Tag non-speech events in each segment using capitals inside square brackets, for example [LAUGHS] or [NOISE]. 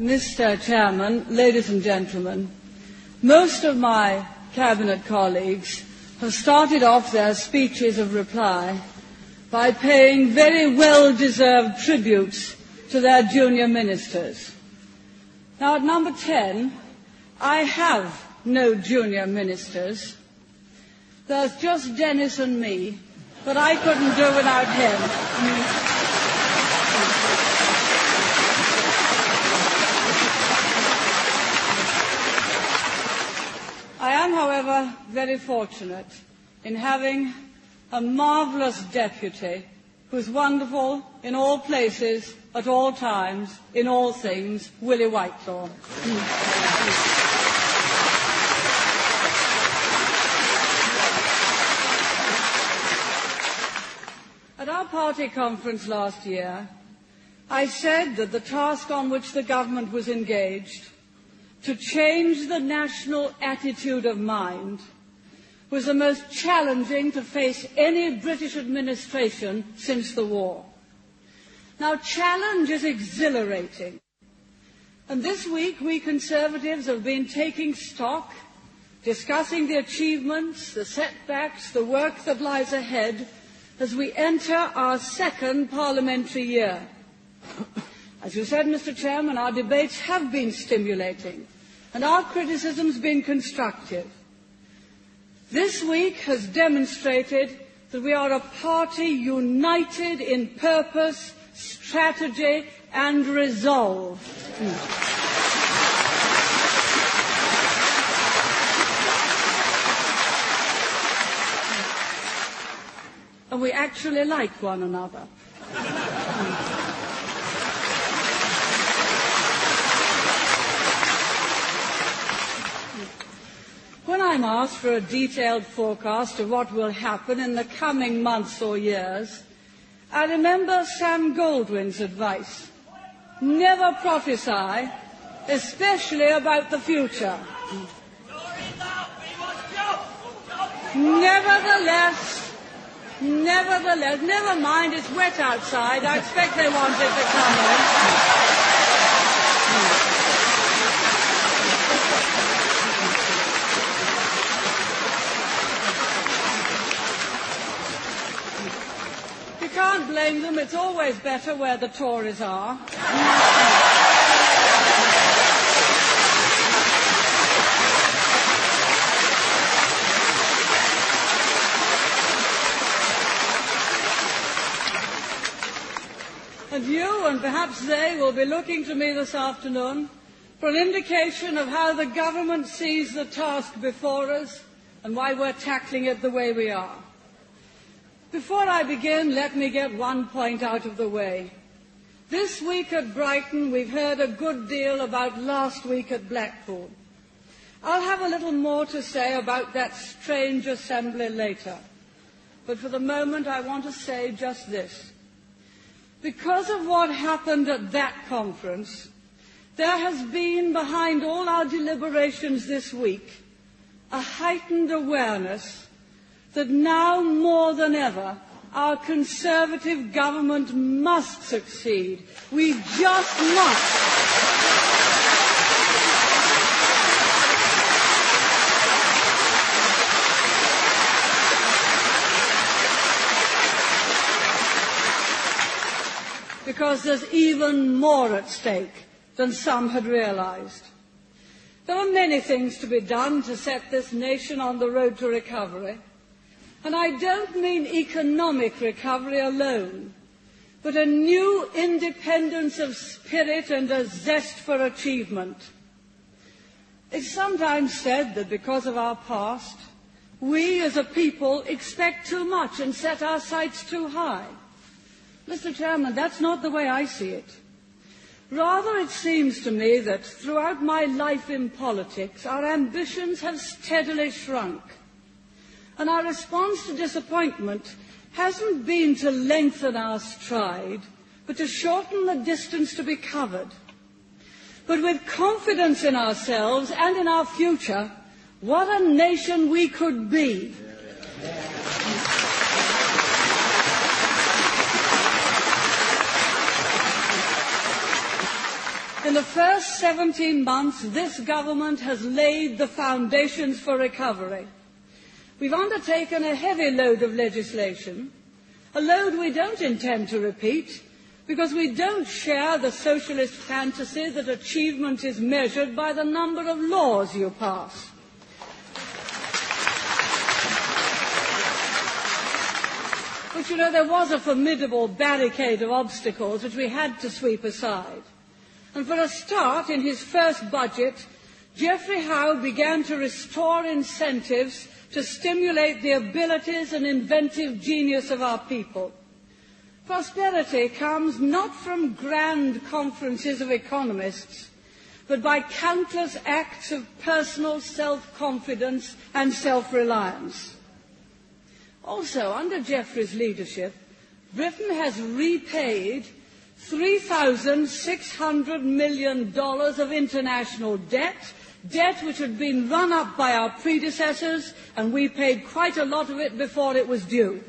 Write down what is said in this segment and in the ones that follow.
Mr. Chairman, ladies and gentlemen, most of my cabinet colleagues have started off their speeches of reply by paying very well deserved tributes to their junior ministers. Now, at number 10, I have no junior ministers. There's just Denis and me, but I couldn't do without him. Am, however, very fortunate in having a marvellous deputy who's wonderful in all places, at all times, in all things, Willie Whitelaw. At our party conference last year, I said that the task on which the government was engaged to change the national attitude of mind was the most challenging to face any British administration since the war. Now, challenge is exhilarating. And this week, we Conservatives have been taking stock, discussing the achievements, the setbacks, the work that lies ahead as we enter our second parliamentary year. As you said, Mr. Chairman, our debates have been stimulating and our criticisms been constructive. This week has demonstrated that we are a party united in purpose, strategy and resolve. And we actually like one another. I'm asked for a detailed forecast of what will happen in the coming months or years, I remember Sam Goldwyn's advice. Never prophesy, especially about the future. Nevertheless, nevertheless, never mind, it's wet outside. I expect they want it to come in. Can't blame them. It's always better where the Tories are. and you and perhaps they will be looking to me this afternoon for an indication of how the government sees the task before us and why we're tackling it the way we are. Before I begin, let me get one point out of the way. This week at Brighton, we've heard a good deal about last week at Blackpool. I'll have a little more to say about that strange assembly later. But for the moment, I want to say just this. Because of what happened at that conference, there has been behind all our deliberations this week a heightened awareness that now more than ever our Conservative government must succeed. We just must. because there's even more at stake than some had realised. There are many things to be done to set this nation on the road to recovery. And I don't mean economic recovery alone, but a new independence of spirit and a zest for achievement. It's sometimes said that because of our past, we as a people expect too much and set our sights too high. Mr. Chairman, that's not the way I see it. Rather, it seems to me that throughout my life in politics, our ambitions have steadily shrunk. And our response to disappointment hasn't been to lengthen our stride, but to shorten the distance to be covered. But with confidence in ourselves and in our future, what a nation we could be. In the first 17 months, this government has laid the foundations for recovery. We've undertaken a heavy load of legislation, a load we don't intend to repeat, because we don't share the socialist fantasy that achievement is measured by the number of laws you pass. But you know, there was a formidable barricade of obstacles which we had to sweep aside. And for a start, in his first budget, Geoffrey Howe began to restore incentives to stimulate the abilities and inventive genius of our people. Prosperity comes not from grand conferences of economists, but by countless acts of personal self-confidence and self-reliance. Also, under Geoffrey's leadership, Britain has repaid $3,600 million of international debt, debt which had been run up by our predecessors, and we paid quite a lot of it before it was due.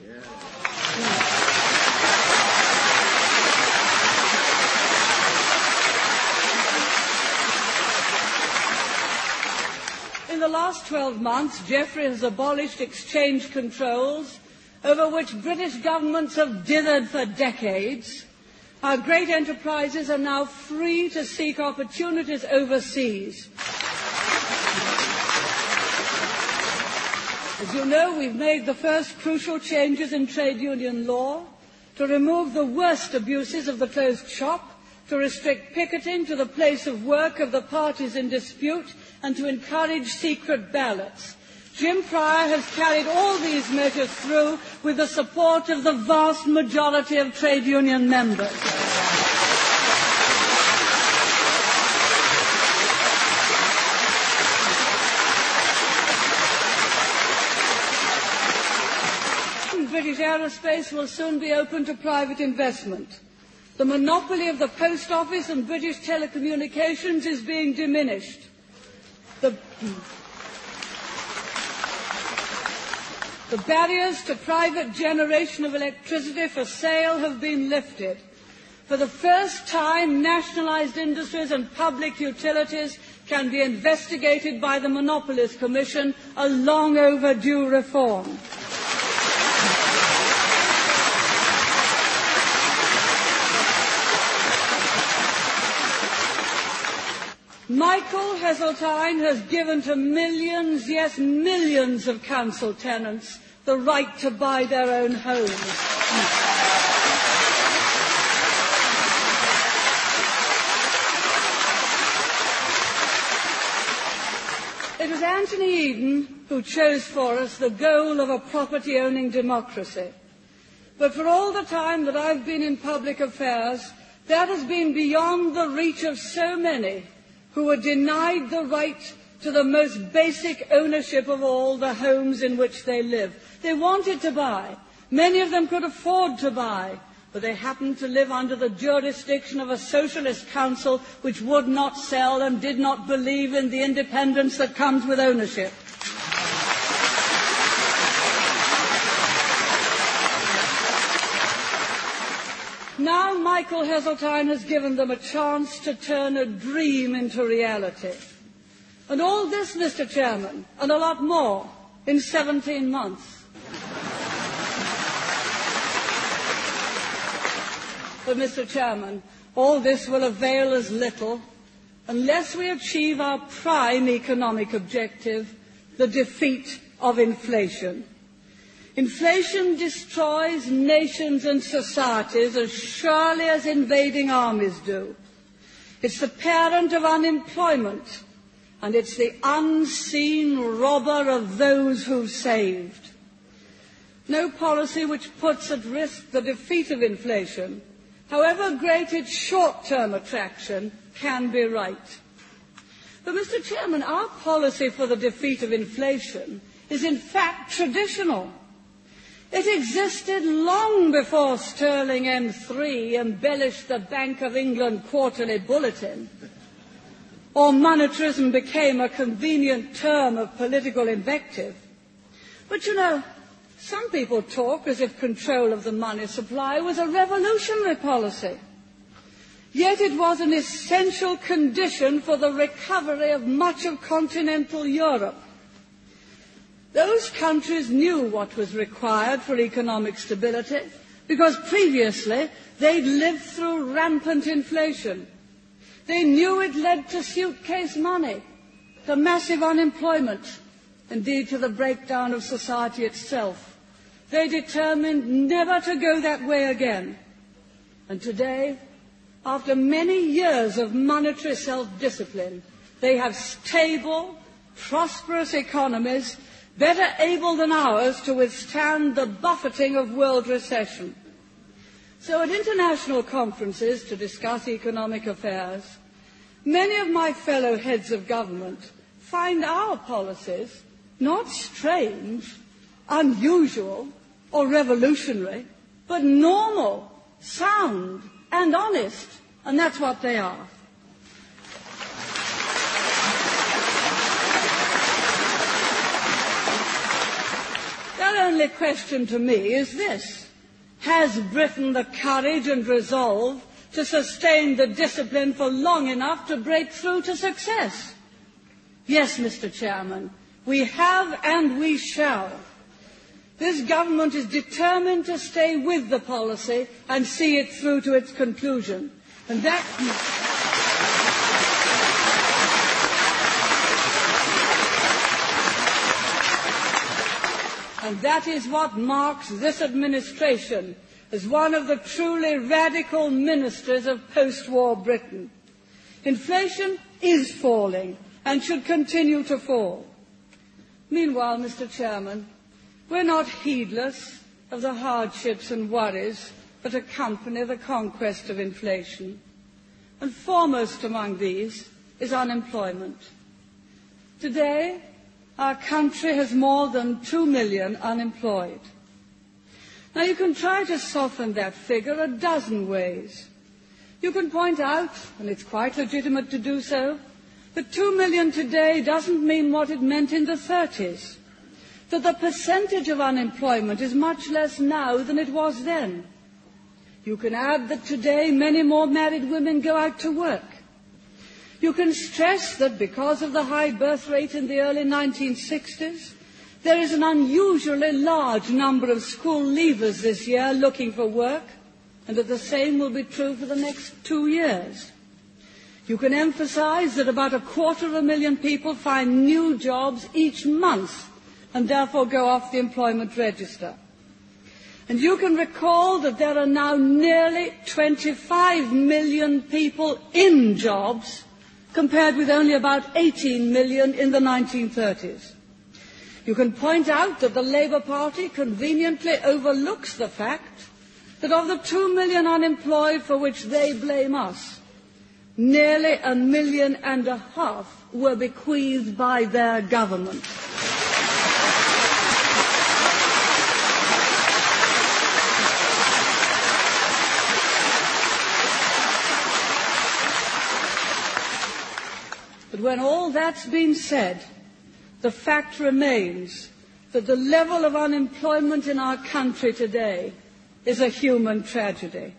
In the last 12 months, Geoffrey has abolished exchange controls over which British governments have dithered for decades our great enterprises are now free to seek opportunities overseas. As you know, we've made the first crucial changes in trade union law to remove the worst abuses of the closed shop, to restrict picketing to the place of work of the parties in dispute, and to encourage secret ballots. Jim Prior has carried all these measures through with the support of the vast majority of trade union members. British aerospace will soon be open to private investment. The monopoly of the post office and British telecommunications is being diminished. The The barriers to private generation of electricity for sale have been lifted. For the first time, nationalised industries and public utilities can be investigated by the Monopolies Commission, a long overdue reform. Michael Heseltine has given to millions, yes, millions of council tenants the right to buy their own homes. It was Anthony Eden who chose for us the goal of a property owning democracy. But for all the time that I've been in public affairs, that has been beyond the reach of so many who were denied the right to the most basic ownership of all the homes in which they live. They wanted to buy. Many of them could afford to buy, but they happened to live under the jurisdiction of a socialist council which would not sell and did not believe in the independence that comes with ownership. Now Michael Heseltine has given them a chance to turn a dream into reality. And all this, Mr. Chairman, and a lot more in 17 months. But, Mr. Chairman, all this will avail us little unless we achieve our prime economic objective, the defeat of inflation. Inflation destroys nations and societies as surely as invading armies do. It's the parent of unemployment, and it's the unseen robber of those who've saved. No policy which puts at risk the defeat of inflation, however great its short-term attraction, can be right. But, Mr. Chairman, our policy for the defeat of inflation is in fact traditional. It existed long before Sterling M3 embellished the Bank of England quarterly bulletin, or monetarism became a convenient term of political invective. But you know, some people talk as if control of the money supply was a revolutionary policy. Yet it was an essential condition for the recovery of much of continental Europe. Those countries knew what was required for economic stability because previously they'd lived through rampant inflation. They knew it led to suitcase money, to massive unemployment, indeed to the breakdown of society itself. They determined never to go that way again. And today, after many years of monetary self-discipline, they have stable, prosperous economies better able than ours to withstand the buffeting of world recession. So at international conferences to discuss economic affairs, many of my fellow heads of government find our policies not strange, unusual, or revolutionary, but normal, sound, and honest. And that's what they are. The only question to me is this. Has Britain the courage and resolve to sustain the discipline for long enough to break through to success? Yes, Mr. Chairman, we have and we shall. This government is determined to stay with the policy and see it through to its conclusion. And that. And that is what marks this administration as one of the truly radical ministers of post-war Britain. Inflation is falling and should continue to fall. Meanwhile, Mr Chairman, we're not heedless of the hardships and worries that accompany the conquest of inflation. And foremost among these is unemployment. Today, our country has more than two million unemployed. Now you can try to soften that figure a dozen ways. You can point out, and it's quite legitimate to do so, that two million today doesn't mean what it meant in the 30s. That the percentage of unemployment is much less now than it was then. You can add that today many more married women go out to work. You can stress that because of the high birth rate in the early 1960s, there is an unusually large number of school leavers this year looking for work, and that the same will be true for the next two years. You can emphasize that about a quarter of a million people find new jobs each month and therefore go off the employment register. And you can recall that there are now nearly 25 million people in jobs compared with only about 18 million in the 1930s. You can point out that the Labour Party conveniently overlooks the fact that of the two million unemployed for which they blame us, nearly a million and a half were bequeathed by their government. But when all that's been said, the fact remains that the level of unemployment in our country today is a human tragedy.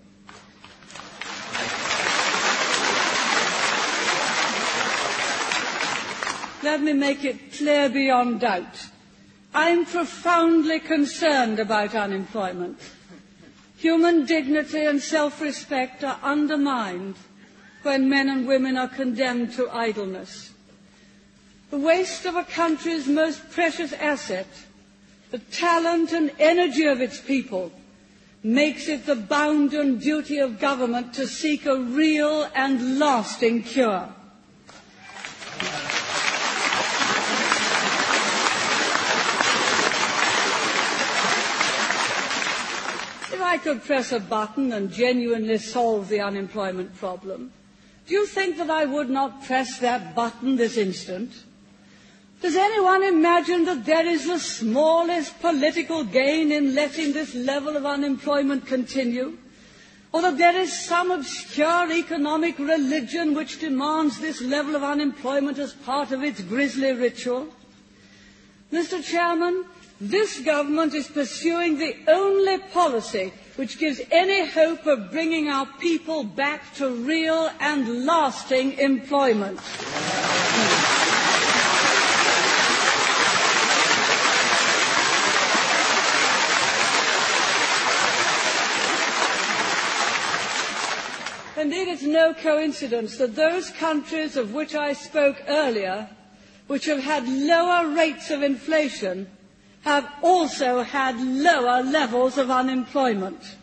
Let me make it clear beyond doubt. I'm profoundly concerned about unemployment. Human dignity and self-respect are undermined when men and women are condemned to idleness. The waste of a country's most precious asset, the talent and energy of its people, makes it the bounden duty of government to seek a real and lasting cure. If I could press a button and genuinely solve the unemployment problem, do you think that I would not press that button this instant? Does anyone imagine that there is the smallest political gain in letting this level of unemployment continue? Or that there is some obscure economic religion which demands this level of unemployment as part of its grisly ritual? Mr. Chairman, this government is pursuing the only policy which gives any hope of bringing our people back to real and lasting employment. Indeed, it's no coincidence that those countries of which I spoke earlier, which have had lower rates of inflation, have also had lower levels of unemployment.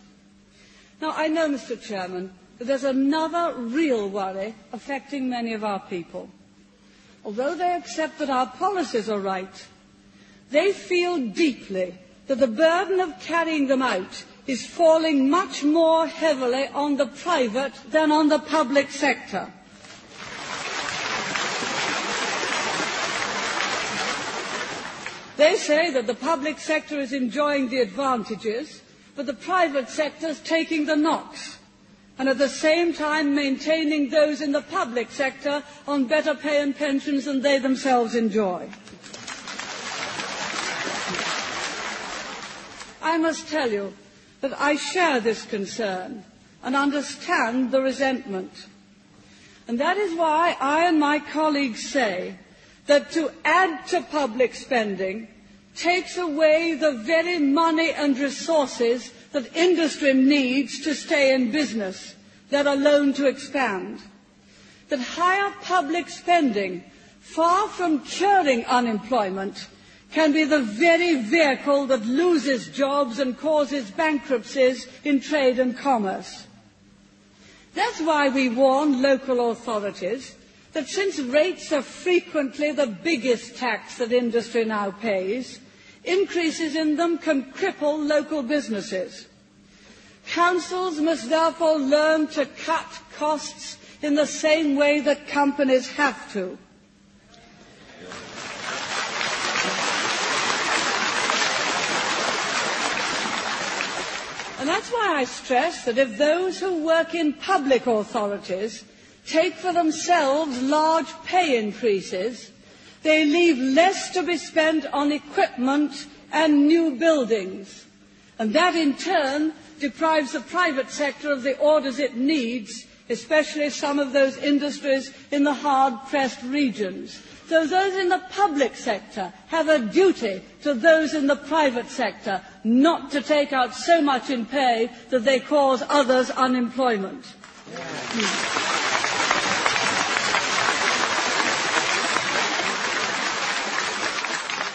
Now, I know, Mr. Chairman, that there's another real worry affecting many of our people. Although they accept that our policies are right, they feel deeply that the burden of carrying them out is falling much more heavily on the private than on the public sector. They say that the public sector is enjoying the advantages, but the private sector is taking the knocks, and at the same time maintaining those in the public sector on better pay and pensions than they themselves enjoy. I must tell you that I share this concern and understand the resentment. And that is why I and my colleagues say that to add to public spending takes away the very money and resources that industry needs to stay in business, let alone to expand. That higher public spending, far from curing unemployment, can be the very vehicle that loses jobs and causes bankruptcies in trade and commerce. That's why we warn local authorities that since rates are frequently the biggest tax that industry now pays, increases in them can cripple local businesses. Councils must therefore learn to cut costs in the same way that companies have to. And that's why I stress that if those who work in public authorities take for themselves large pay increases, they leave less to be spent on equipment and new buildings. And that in turn deprives the private sector of the orders it needs, especially some of those industries in the hard-pressed regions. So those in the public sector have a duty to those in the private sector not to take out so much in pay that they cause others unemployment. Hmm.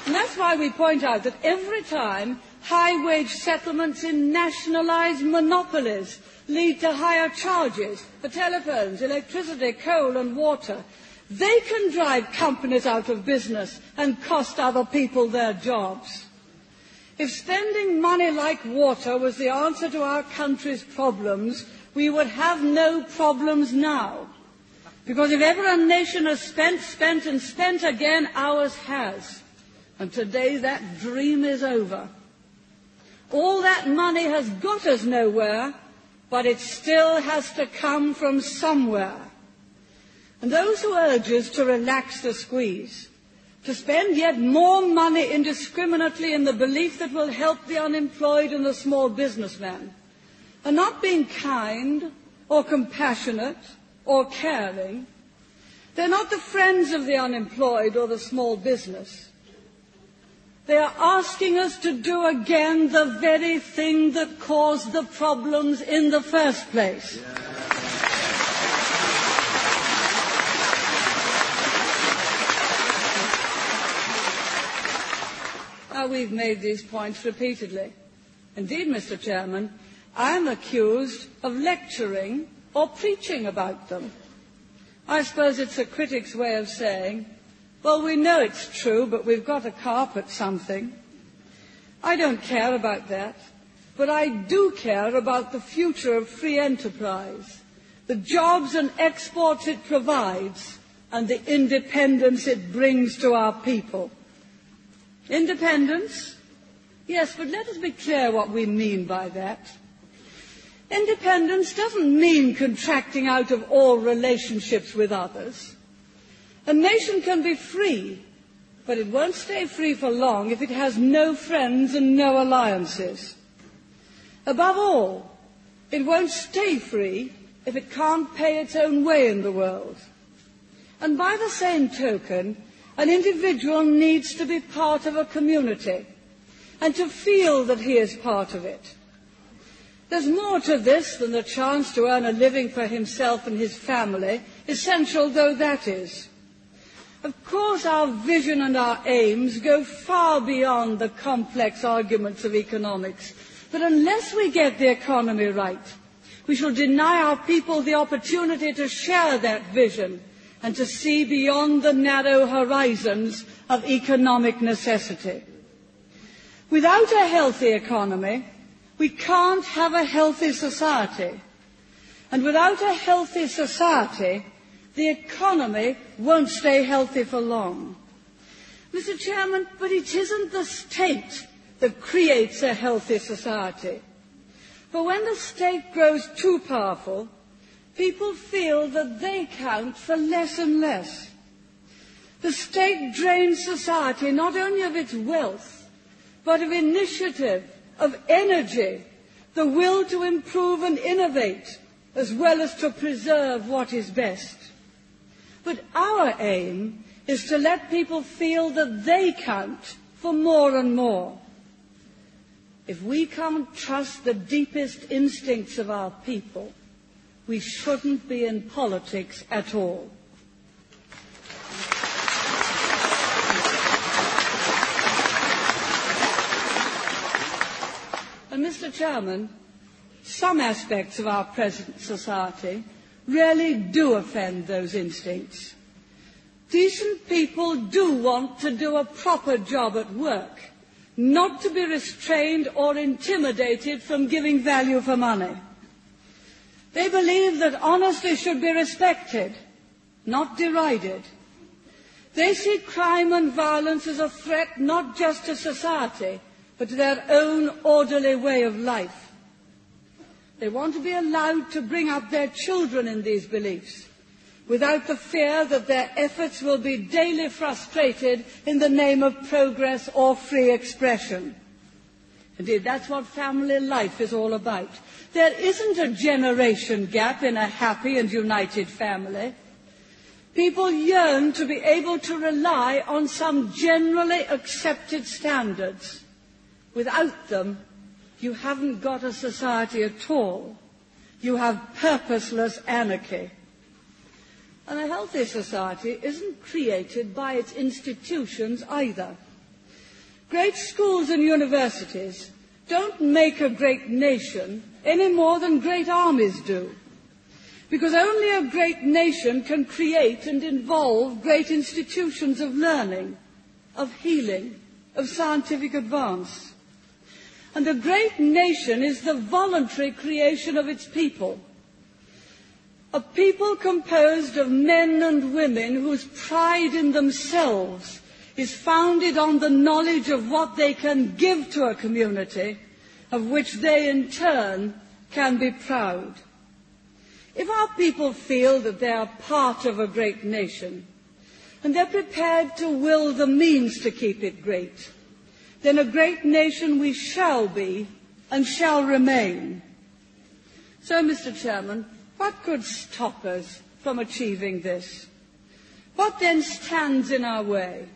And that's why we point out that every time high wage settlements in nationalised monopolies lead to higher charges for telephones, electricity, coal and water, they can drive companies out of business and cost other people their jobs. If spending money like water was the answer to our country's problems, we would have no problems now. Because if ever a nation has spent, spent and spent again, ours has. And today that dream is over. All that money has got us nowhere, but it still has to come from somewhere. And those who urge us to relax the squeeze, to spend yet more money indiscriminately in the belief that will help the unemployed and the small businessman, are not being kind or compassionate or caring. They're not the friends of the unemployed or the small business. They are asking us to do again the very thing that caused the problems in the first place. Yeah. Now, we've made these points repeatedly. Indeed, Mr. Chairman, I am accused of lecturing or preaching about them. I suppose it's a critic's way of saying, well, we know it's true, but we've got to carpet something. I don't care about that, but I do care about the future of free enterprise, the jobs and exports it provides, and the independence it brings to our people. Independence? Yes, but let us be clear what we mean by that. Independence doesn't mean contracting out of all relationships with others. A nation can be free, but it won't stay free for long if it has no friends and no alliances. Above all, it won't stay free if it can't pay its own way in the world. And by the same token, an individual needs to be part of a community and to feel that he is part of it. There's more to this than the chance to earn a living for himself and his family, essential though that is. Of course, our vision and our aims go far beyond the complex arguments of economics. But unless we get the economy right, we shall deny our people the opportunity to share that vision and to see beyond the narrow horizons of economic necessity. Without a healthy economy, we can't have a healthy society. And without a healthy society, the economy won't stay healthy for long. Mr. Chairman, but it isn't the state that creates a healthy society. For when the state grows too powerful, people feel that they count for less and less. The state drains society not only of its wealth, but of initiative, of energy, the will to improve and innovate, as well as to preserve what is best. But our aim is to let people feel that they count for more and more. If we can't trust the deepest instincts of our people, we shouldn't be in politics at all. And Mr. Chairman, some aspects of our present society really do offend those instincts. Decent people do want to do a proper job at work, not to be restrained or intimidated from giving value for money. They believe that honesty should be respected, not derided. They see crime and violence as a threat not just to society, but to their own orderly way of life. They want to be allowed to bring up their children in these beliefs without the fear that their efforts will be daily frustrated in the name of progress or free expression. Indeed, that's what family life is all about. There isn't a generation gap in a happy and united family. People yearn to be able to rely on some generally accepted standards Without them, you haven't got a society at all. You have purposeless anarchy. And a healthy society isn't created by its institutions either. Great schools and universities don't make a great nation any more than great armies do. Because only a great nation can create and involve great institutions of learning, of healing, of scientific advance. And a great nation is the voluntary creation of its people. A people composed of men and women whose pride in themselves is founded on the knowledge of what they can give to a community, of which they in turn can be proud. If our people feel that they are part of a great nation, and they're prepared to will the means to keep it great, then a great nation we shall be and shall remain. So, Mr. Chairman, what could stop us from achieving this? What then stands in our way?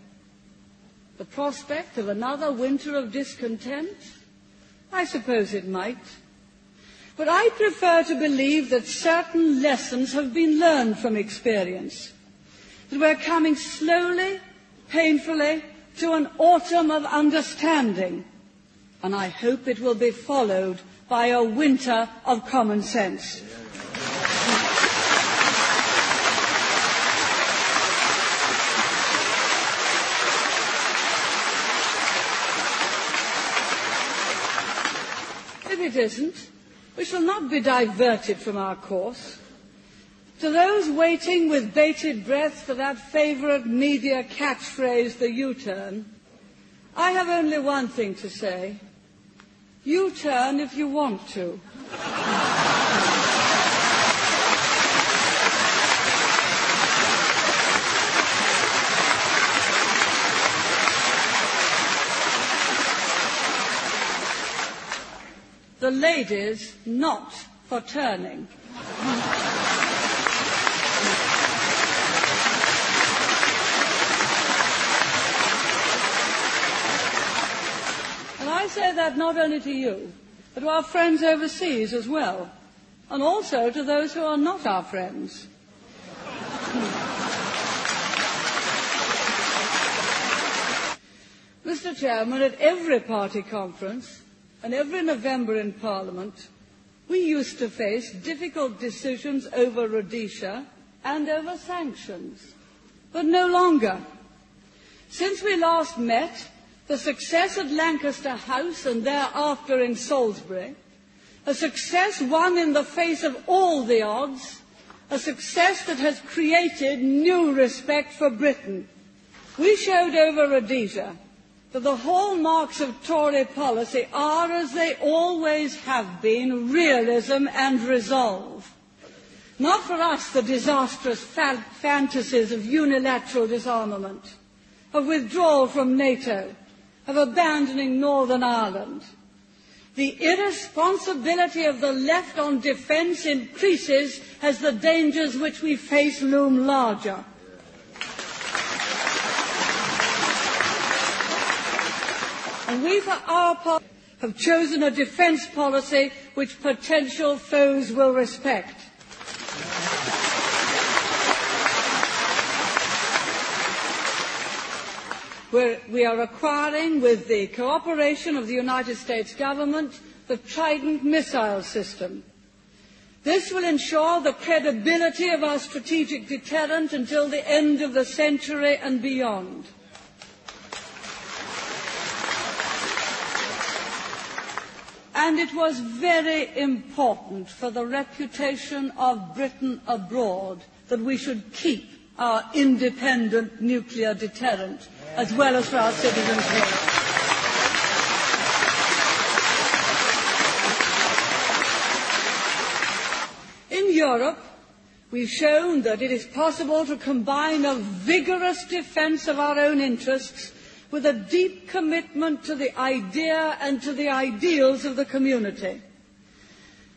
The prospect of another winter of discontent? I suppose it might. But I prefer to believe that certain lessons have been learned from experience. That we're coming slowly, painfully, to an autumn of understanding, and I hope it will be followed by a winter of common sense. If it isn't, we shall not be diverted from our course. To those waiting with bated breath for that favourite media catchphrase, the U-turn, I have only one thing to say. U-turn if you want to. the lady's not for turning. and I say that not only to you, but to our friends overseas as well, and also to those who are not our friends. [LAUGHS] Mr Chairman, at every party conference and every November in Parliament, we used to face difficult decisions over Rhodesia and over sanctions, but no longer. Since we last met, the success at Lancaster House and thereafter in Salisbury, a success won in the face of all the odds, a success that has created new respect for Britain. We showed over Rhodesia that the hallmarks of Tory policy are, as they always have been, realism and resolve. Not for us the disastrous fa- fantasies of unilateral disarmament, of withdrawal from NATO, of abandoning Northern Ireland. The irresponsibility of the left on defence increases as the dangers which we face loom larger. And we, for our part, have chosen a defence policy which potential foes will respect. We are acquiring, with the cooperation of the United States government, the Trident missile system. This will ensure the credibility of our strategic deterrent until the end of the century and beyond. And it was very important for the reputation of Britain abroad that we should keep our independent nuclear deterrent as well as for our citizens here. In Europe, we've shown that it is possible to combine a vigorous defence of our own interests with a deep commitment to the idea and to the ideals of the community.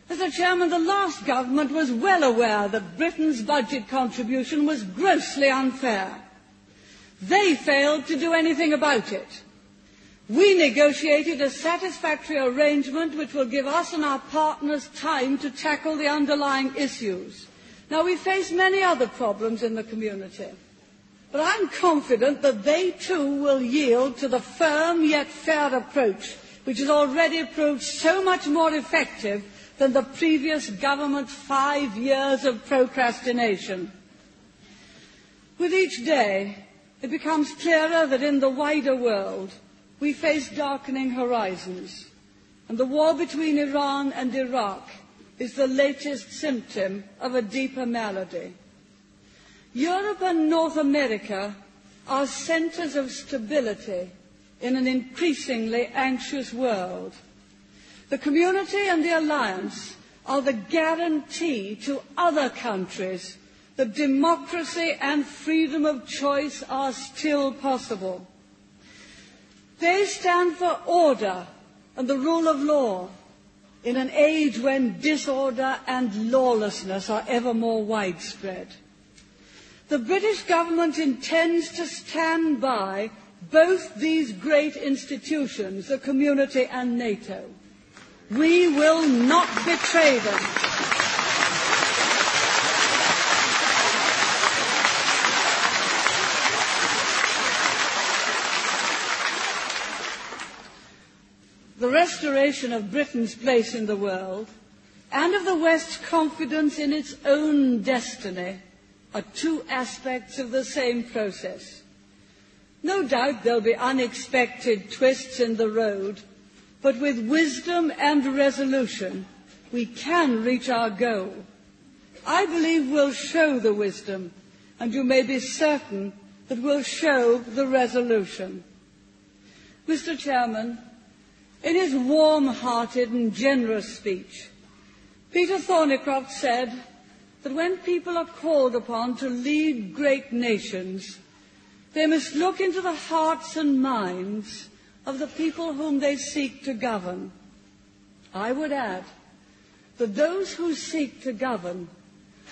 Mr Chairman, the last government was well aware that Britain's budget contribution was grossly unfair. They failed to do anything about it. We negotiated a satisfactory arrangement which will give us and our partners time to tackle the underlying issues. Now, we face many other problems in the community. But I'm confident that they too will yield to the firm yet fair approach which has already proved so much more effective than the previous government's five years of procrastination. With each day, it becomes clearer that in the wider world we face darkening horizons, and the war between Iran and Iraq is the latest symptom of a deeper malady. Europe and North America are centres of stability in an increasingly anxious world. The community and the alliance are the guarantee to other countries that democracy and freedom of choice are still possible. They stand for order and the rule of law in an age when disorder and lawlessness are ever more widespread. The British government intends to stand by both these great institutions, the community and NATO. We will not betray them. The restoration of Britain's place in the world and of the West's confidence in its own destiny are two aspects of the same process. No doubt there'll be unexpected twists in the road, but with wisdom and resolution, we can reach our goal. I believe we'll show the wisdom, and you may be certain that we'll show the resolution. Mr. Chairman, in his warm-hearted and generous speech, Peter Thorneycroft said, that when people are called upon to lead great nations, they must look into the hearts and minds of the people whom they seek to govern. I would add that those who seek to govern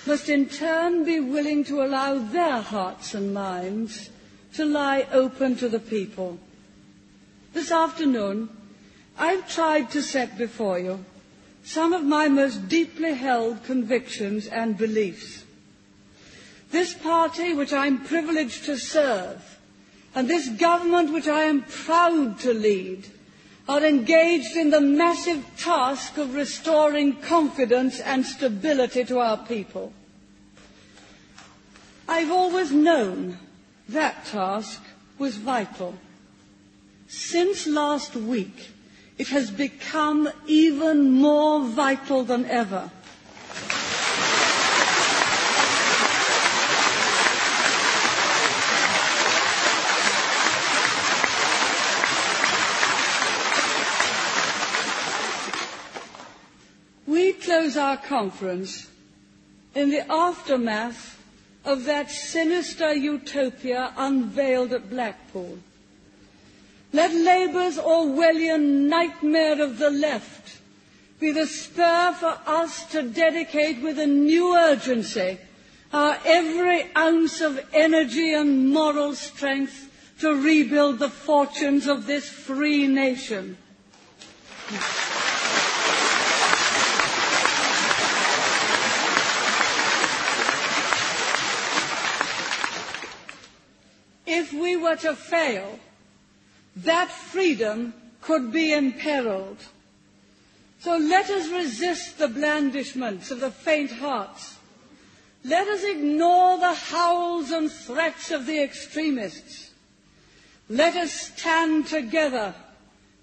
must in turn be willing to allow their hearts and minds to lie open to the people. This afternoon, I've tried to set before you some of my most deeply held convictions and beliefs. This party which I'm privileged to serve and this government which I am proud to lead are engaged in the massive task of restoring confidence and stability to our people. I've always known that task was vital. Since last week, it has become even more vital than ever. We close our conference in the aftermath of that sinister utopia unveiled at Blackpool. Let Labour's Orwellian nightmare of the left be the spur for us to dedicate with a new urgency our every ounce of energy and moral strength to rebuild the fortunes of this free nation. If we were to fail, that freedom could be imperiled. So let us resist the blandishments of the faint hearts. Let us ignore the howls and threats of the extremists. Let us stand together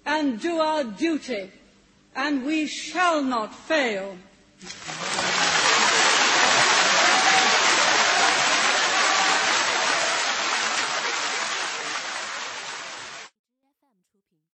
and do our duty, and we shall not fail.